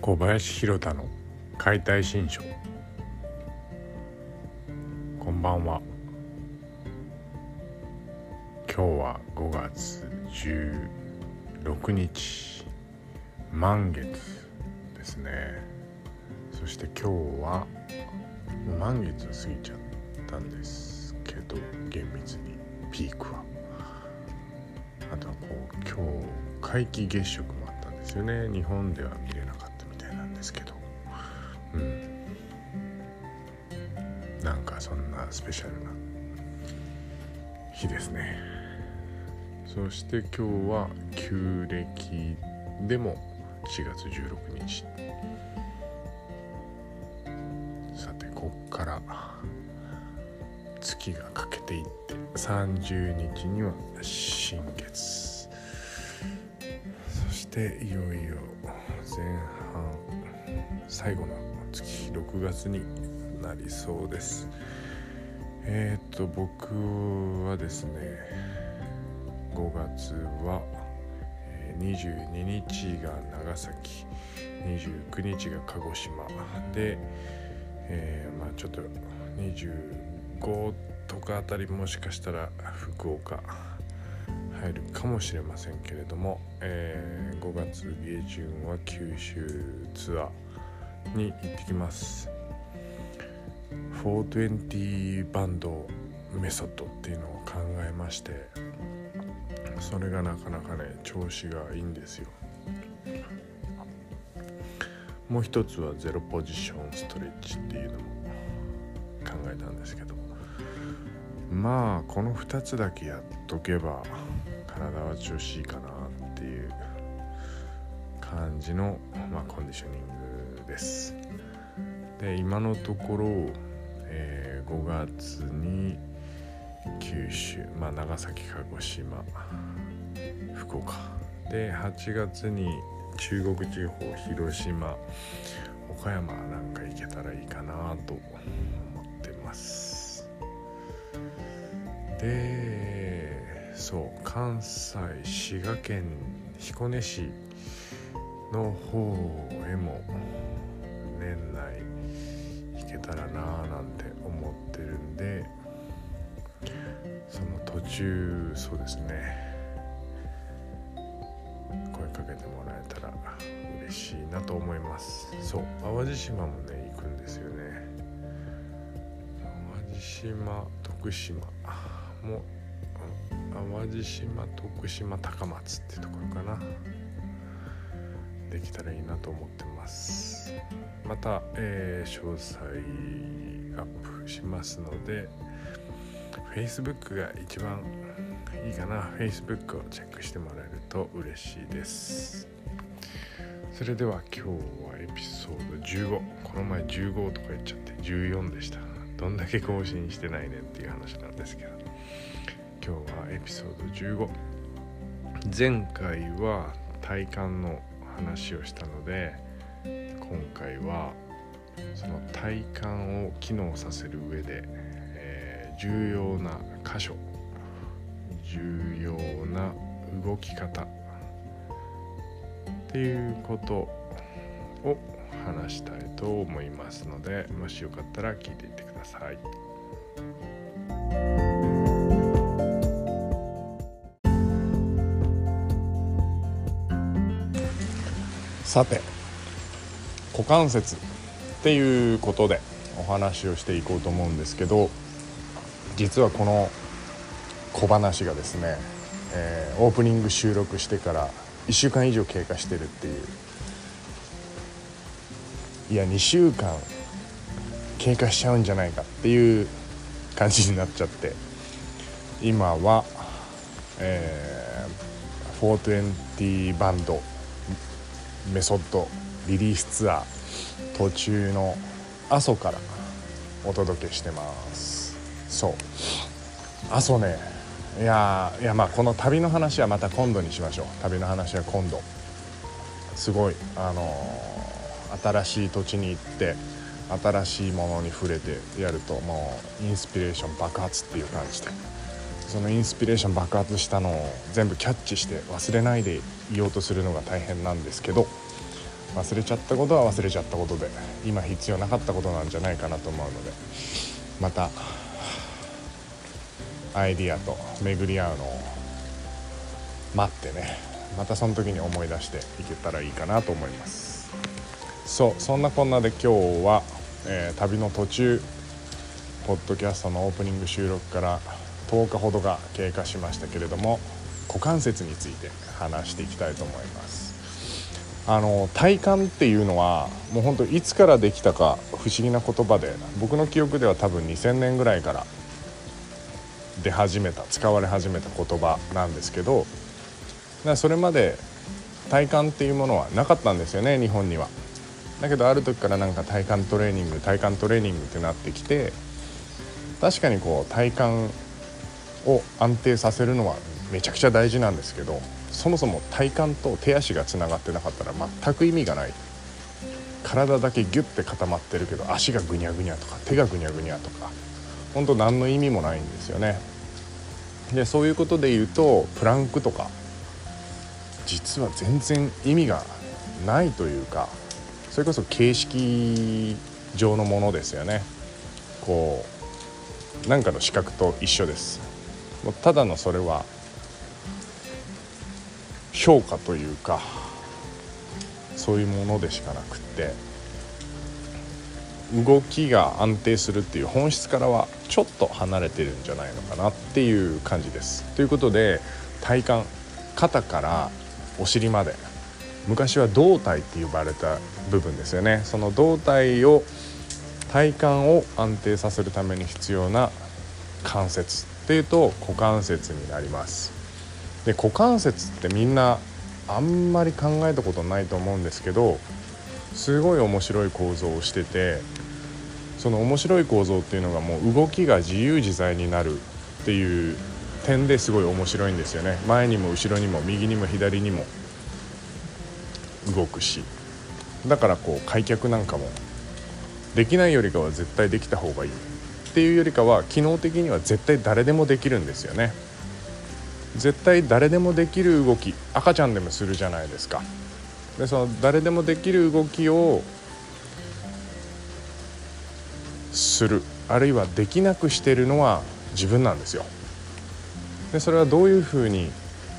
小林弘太の解体新書。こんばんは。今日は5月16日。満月ですね。そして今日は満月過ぎちゃったんですけど厳密に。ピークは。あとはこう今日皆既月食もあったんですよね。日本ではペシャルな日ですね。そして今日は旧暦でも4月16日。さてこっから月が欠けていって30日には新月。そしていよいよ前半最後の月6月になりそうです。えっ、と僕はですね5月は22日が長崎29日が鹿児島で、えーまあちょっと25とかあたりもしかしたら福岡入るかもしれませんけれども、えー5月下旬は九州ツアーに行ってきます。420バンドメソッドっていうのを考えましてそれがなかなかね調子がいいんですよ。もう一つはゼロポジションストレッチっていうのも考えたんですけどまあこの2つだけやっとけば体は調子いいかなっていう感じの、まあ、コンディショニングです。で今のところ、えー5月に九州、まあ、長崎鹿児島福岡。で8月に中国地方広島岡山なんか行けたらいいかなと思ってます。でそう関西滋賀県彦根市の方へも年内行けたらなぁなんて思ってるんでその途中そうですね。声かけてもらえたら嬉しいなと思います。そう淡路島もね行くんですよね。淡路島徳島。もう淡路島徳島高松ってところかな。できたらいいなと思ってます。また、えー詳細アップしますので Facebook が一番いいかな。Facebook をチェックしてもらえると嬉しいです。それでは今日はエピソード15この前15とか言っちゃって14でした。どんだけ更新してないねっていう話なんですけど。今日はエピソード15前回は体幹の話をしたので今回はその体幹を機能させる上で、えー重要な箇所重要な動き方っていうことを話したいと思いますのでもしよかったら聞いていってください。さて股関節っていうことでお話をしていこうと思うんですけど実はこの小話がですね、えーオープニング収録してから1週間以上経過してるっていういや2週間経過しちゃうんじゃないかっていう感じになっちゃって今は、えー、420バンドメソッドリリースツアー途中の阿蘇からお届けしてます。そう。阿蘇ね。いやいやまあこの旅の話はまた今度にしましょう。旅の話は今度。すごいあのー新しい土地に行って新しいものに触れてやるともうインスピレーション爆発っていう感じで。そのインスピレーション爆発したのを全部キャッチして忘れないでいようとするのが大変なんですけど忘れちゃったことは忘れちゃったことで今必要なかったことなんじゃないかなと思うのでまたアイディアと巡り合うのを待ってねまたその時に思い出していけたらいいかなと思います。そうそんなこんなで今日は、えー、旅の途中ポッドキャストのオープニング収録から10日ほどが経過しましたけれども股関節について話していきたいと思いますあの体幹っていうのはもうほんといつからできたか不思議な言葉で僕の記憶では多分2000年ぐらいから出始めた使われ始めた言葉なんですけどそれまで体幹っていうものはなかったんですよね日本には。だけどある時からなんか体幹トレーニング体幹トレーニングってなってきて確かにこう体幹を安定させるのはめちゃくちゃ大事なんですけどそもそも体幹と手足がつながってなかったら全く意味がない。体だけギュッて固まってるけど足がぐにゃぐにゃとか手がぐにゃぐにゃとか本当何の意味もないんですよね。でそういうことで言うとプランクとか実は全然意味がないというかそれこそ形式上のものですよね。こう何かの資格と一緒です。ただのそれは評価というかそういうものでしかなくって動きが安定するっていう本質からはちょっと離れてるんじゃないのかなっていう感じです。ということで体幹肩からお尻まで昔は胴体って呼ばれた部分ですよねその胴体を体幹を安定させるために必要な関節っていうと股関節になりますで股関節ってみんなあんまり考えたことないと思うんですけどすごい面白い構造をしててその面白い構造っていうのがもう動きが自由自在になるっていう点ですごい面白いんですよね。前にも後ろにも右にも左にも動くし。だからこう開脚なんかもできないよりかは絶対できた方がいいっていうよりかは機能的には絶対誰でもできるんですよね。絶対誰でもできる動き赤ちゃんでもするじゃないですか。でその誰でもできる動きをする。あるいはできなくしてるのは自分なんですよ。でそれはどういうふうに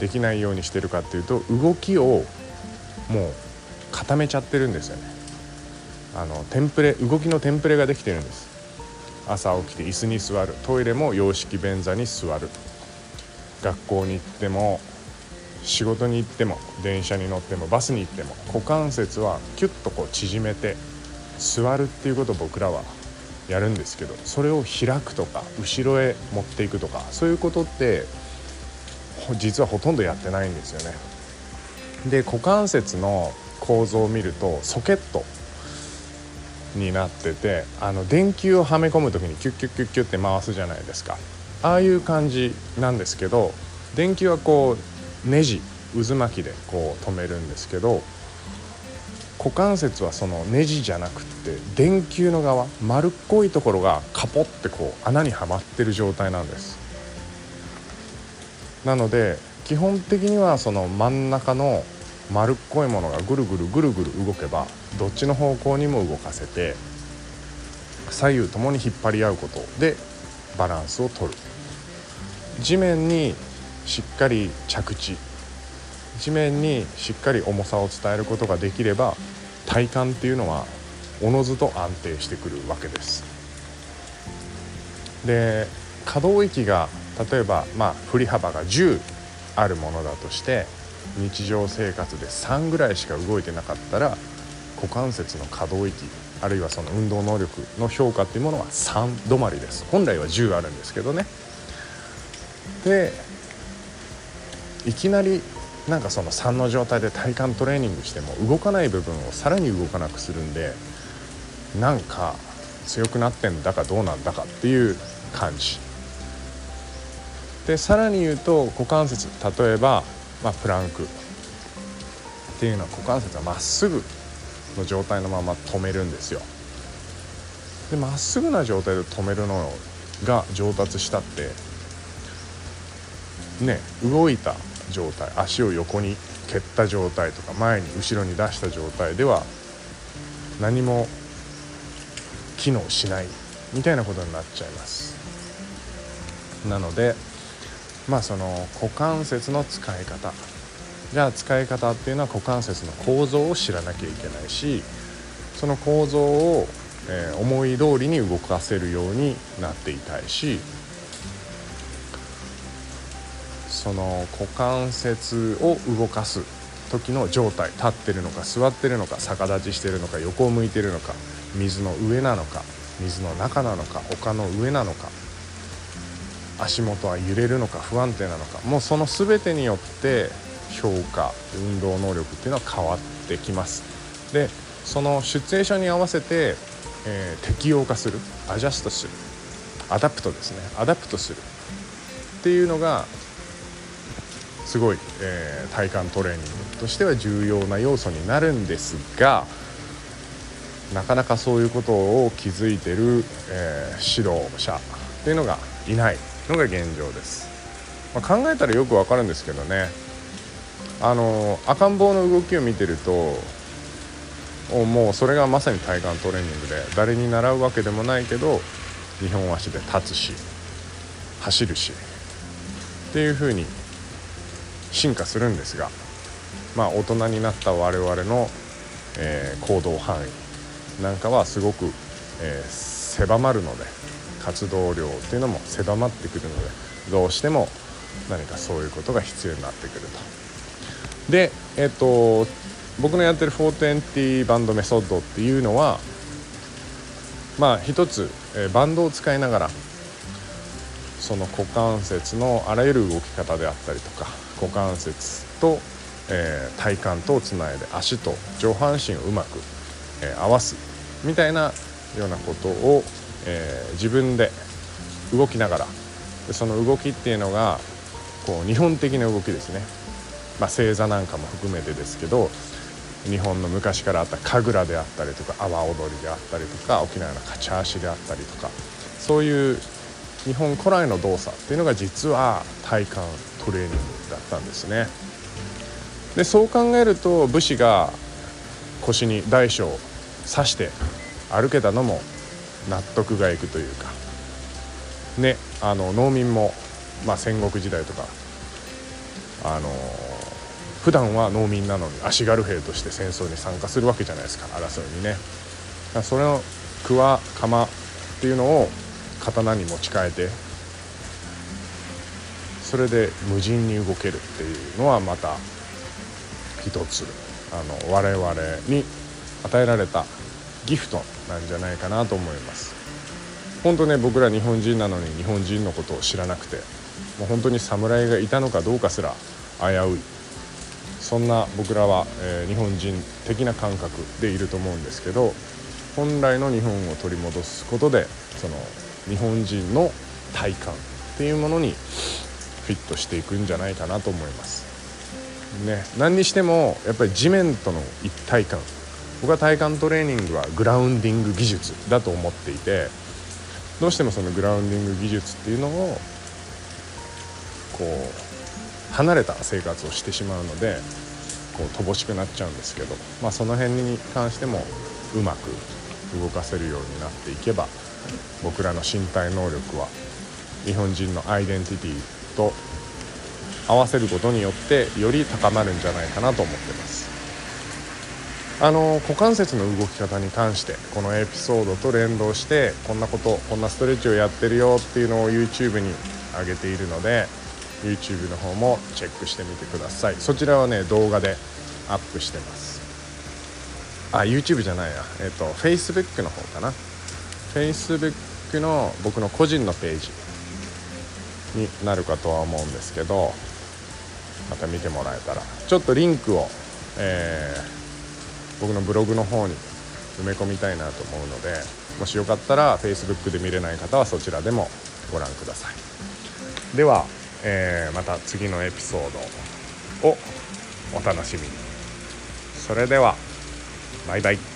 できないようにしてるかっていうと動きをもう固めちゃってるんですよね。あのテンプレ動きのテンプレができてるんです。朝起きて椅子に座る。トイレも洋式便座に座る。学校に行っても仕事に行っても電車に乗ってもバスに行っても股関節はキュッとこう縮めて座るっていうことを僕らはやるんですけどそれを開くとか後ろへ持っていくとかそういうことって実はほとんどやってないんですよね。で股関節の構造を見るとソケットになっててあの電球をはめ込む時にキュッキュッキュッキュッって回すじゃないですかああいう感じなんですけど電球はこうネジ渦巻きでこう止めるんですけど股関節はそのネジじゃなくて電球の側丸っこいところがカポってこう穴にはまってる状態なんです。なので基本的にはその真ん中の丸っこいものがぐるぐるぐるぐる動けばどっちの方向にも動かせて左右ともに引っ張り合うこと。でバランスをとる。地面にしっかり着地。地面にしっかり重さを伝えることができれば体幹っていうのはおのずと安定してくるわけです。で可動域が例えば、まあ、振り幅が10あるものだとして日常生活で3ぐらいしか動いてなかったら股関節の可動域あるいはその運動能力の評価っていうものは3止まりです。本来は10あるんですけどね。でいきなりなんかその3の状態で体幹トレーニングしても動かない部分をさらに動かなくするんでなんか強くなってんだかどうなんだかっていう感じ。でさらに言うと股関節。例えば、まあ、プランク。っていうのは股関節はまっすぐの状態のまま止めるんですよ。でまっすぐな状態で止めるのが上達したってね動いた状態足を横に蹴った状態とか前に後ろに出した状態では何も機能しないみたいなことになっちゃいます。なのでまあその股関節の使い方じゃあ使い方っていうのは股関節の構造を知らなきゃいけないしその構造を、えー、思い通りに動かせるようになっていたいしその股関節を動かす時の状態立ってるのか座ってるのか逆立ちしてるのか横を向いてるのか水の上なのか水の中なのか丘の上なのか足元は揺れるのか不安定なのかもうその全てによって評価運動能力っていうのは変わってきます。でそのシチュエーションに合わせて、えー、適応化するアジャストする adapt ですね。 adapt するっていうのがすごい、えー、体幹トレーニングとしては重要な要素になるんですがなかなかそういうことを気づいてる、えー、指導者っていうのがいないのが現状です、まあ、考えたらよくわかるんですけどね。あの赤ん坊の動きを見てるともうそれがまさに体幹トレーニングで誰に習うわけでもないけど2本足で立つし走るしっていう風に進化するんですがまあ大人になった我々の、えー、行動範囲なんかはすごく、えー、狭まるので活動量っていうのも狭まってくるのでどうしても何かそういうことが必要になってくると。でえっ、と僕のやってる420バンドメソッドっていうのはまあ一つ、え、バンドを使いながらその股関節のあらゆる動き方であったりとか股関節と、えー、体幹とをつないで足と上半身をうまく、えー、合わすみたいなようなことを、えー、自分で動きながら。でその動きっていうのがこう日本的な動きですね、まあ、正座なんかも含めてですけど日本の昔からあった神楽であったりとか阿波踊りであったりとか沖縄のカチャーシであったりとかそういう日本古来の動作っていうのが実は体幹トレーニングだったんですね。でそう考えると武士が腰に大小を刺して歩けたのも納得がいくというかねあの農民も、まあ、戦国時代とかあの普段は農民なのに足軽兵として戦争に参加するわけじゃないですか。争いにね。それの桑鎌っていうのを刀に持ち替えてそれで無人に動けるっていうのはまた一つあの我々に与えられたギフトなんじゃないかなと思います。本当ね僕ら日本人なのに日本人のことを知らなくてもう本当に侍がいたのかどうかすら危うい。そんな僕らは、えー、日本人的な感覚でいると思うんですけど本来の日本を取り戻すことでその日本人の体感っていうものにフィットしていくんじゃないかなと思います。ね、何にしてもやっぱり地面との一体感僕は体幹トレーニングはグラウンディング技術だと思っていてどうしてもそのグラウンディング技術っていうのをこう離れた生活をしてしまうのでこう乏しくなっちゃうんですけど、まあ、その辺に関してもうまく動かせるようになっていけば僕らの身体能力は日本人のアイデンティティと合わせることによってより高まるんじゃないかなと思ってます。あの股関節の動き方に関してこのエピソードと連動してこんなことこんなストレッチをやってるよっていうのを YouTube に上げているので YouTube の方もチェックしてみてください。そちらはね動画でアップしてます。あ YouTube じゃないや。えっ、と Facebook の方かな。Facebook の僕の個人のページになるかとは思うんですけどまた見てもらえたら。ちょっとリンクを、えー、僕のブログの方に埋め込みたいなと思うのでもしよかったら Facebook で見れない方はそちらでもご覧ください。では、えー、また次のエピソードをお楽しみに。それではバイバイ。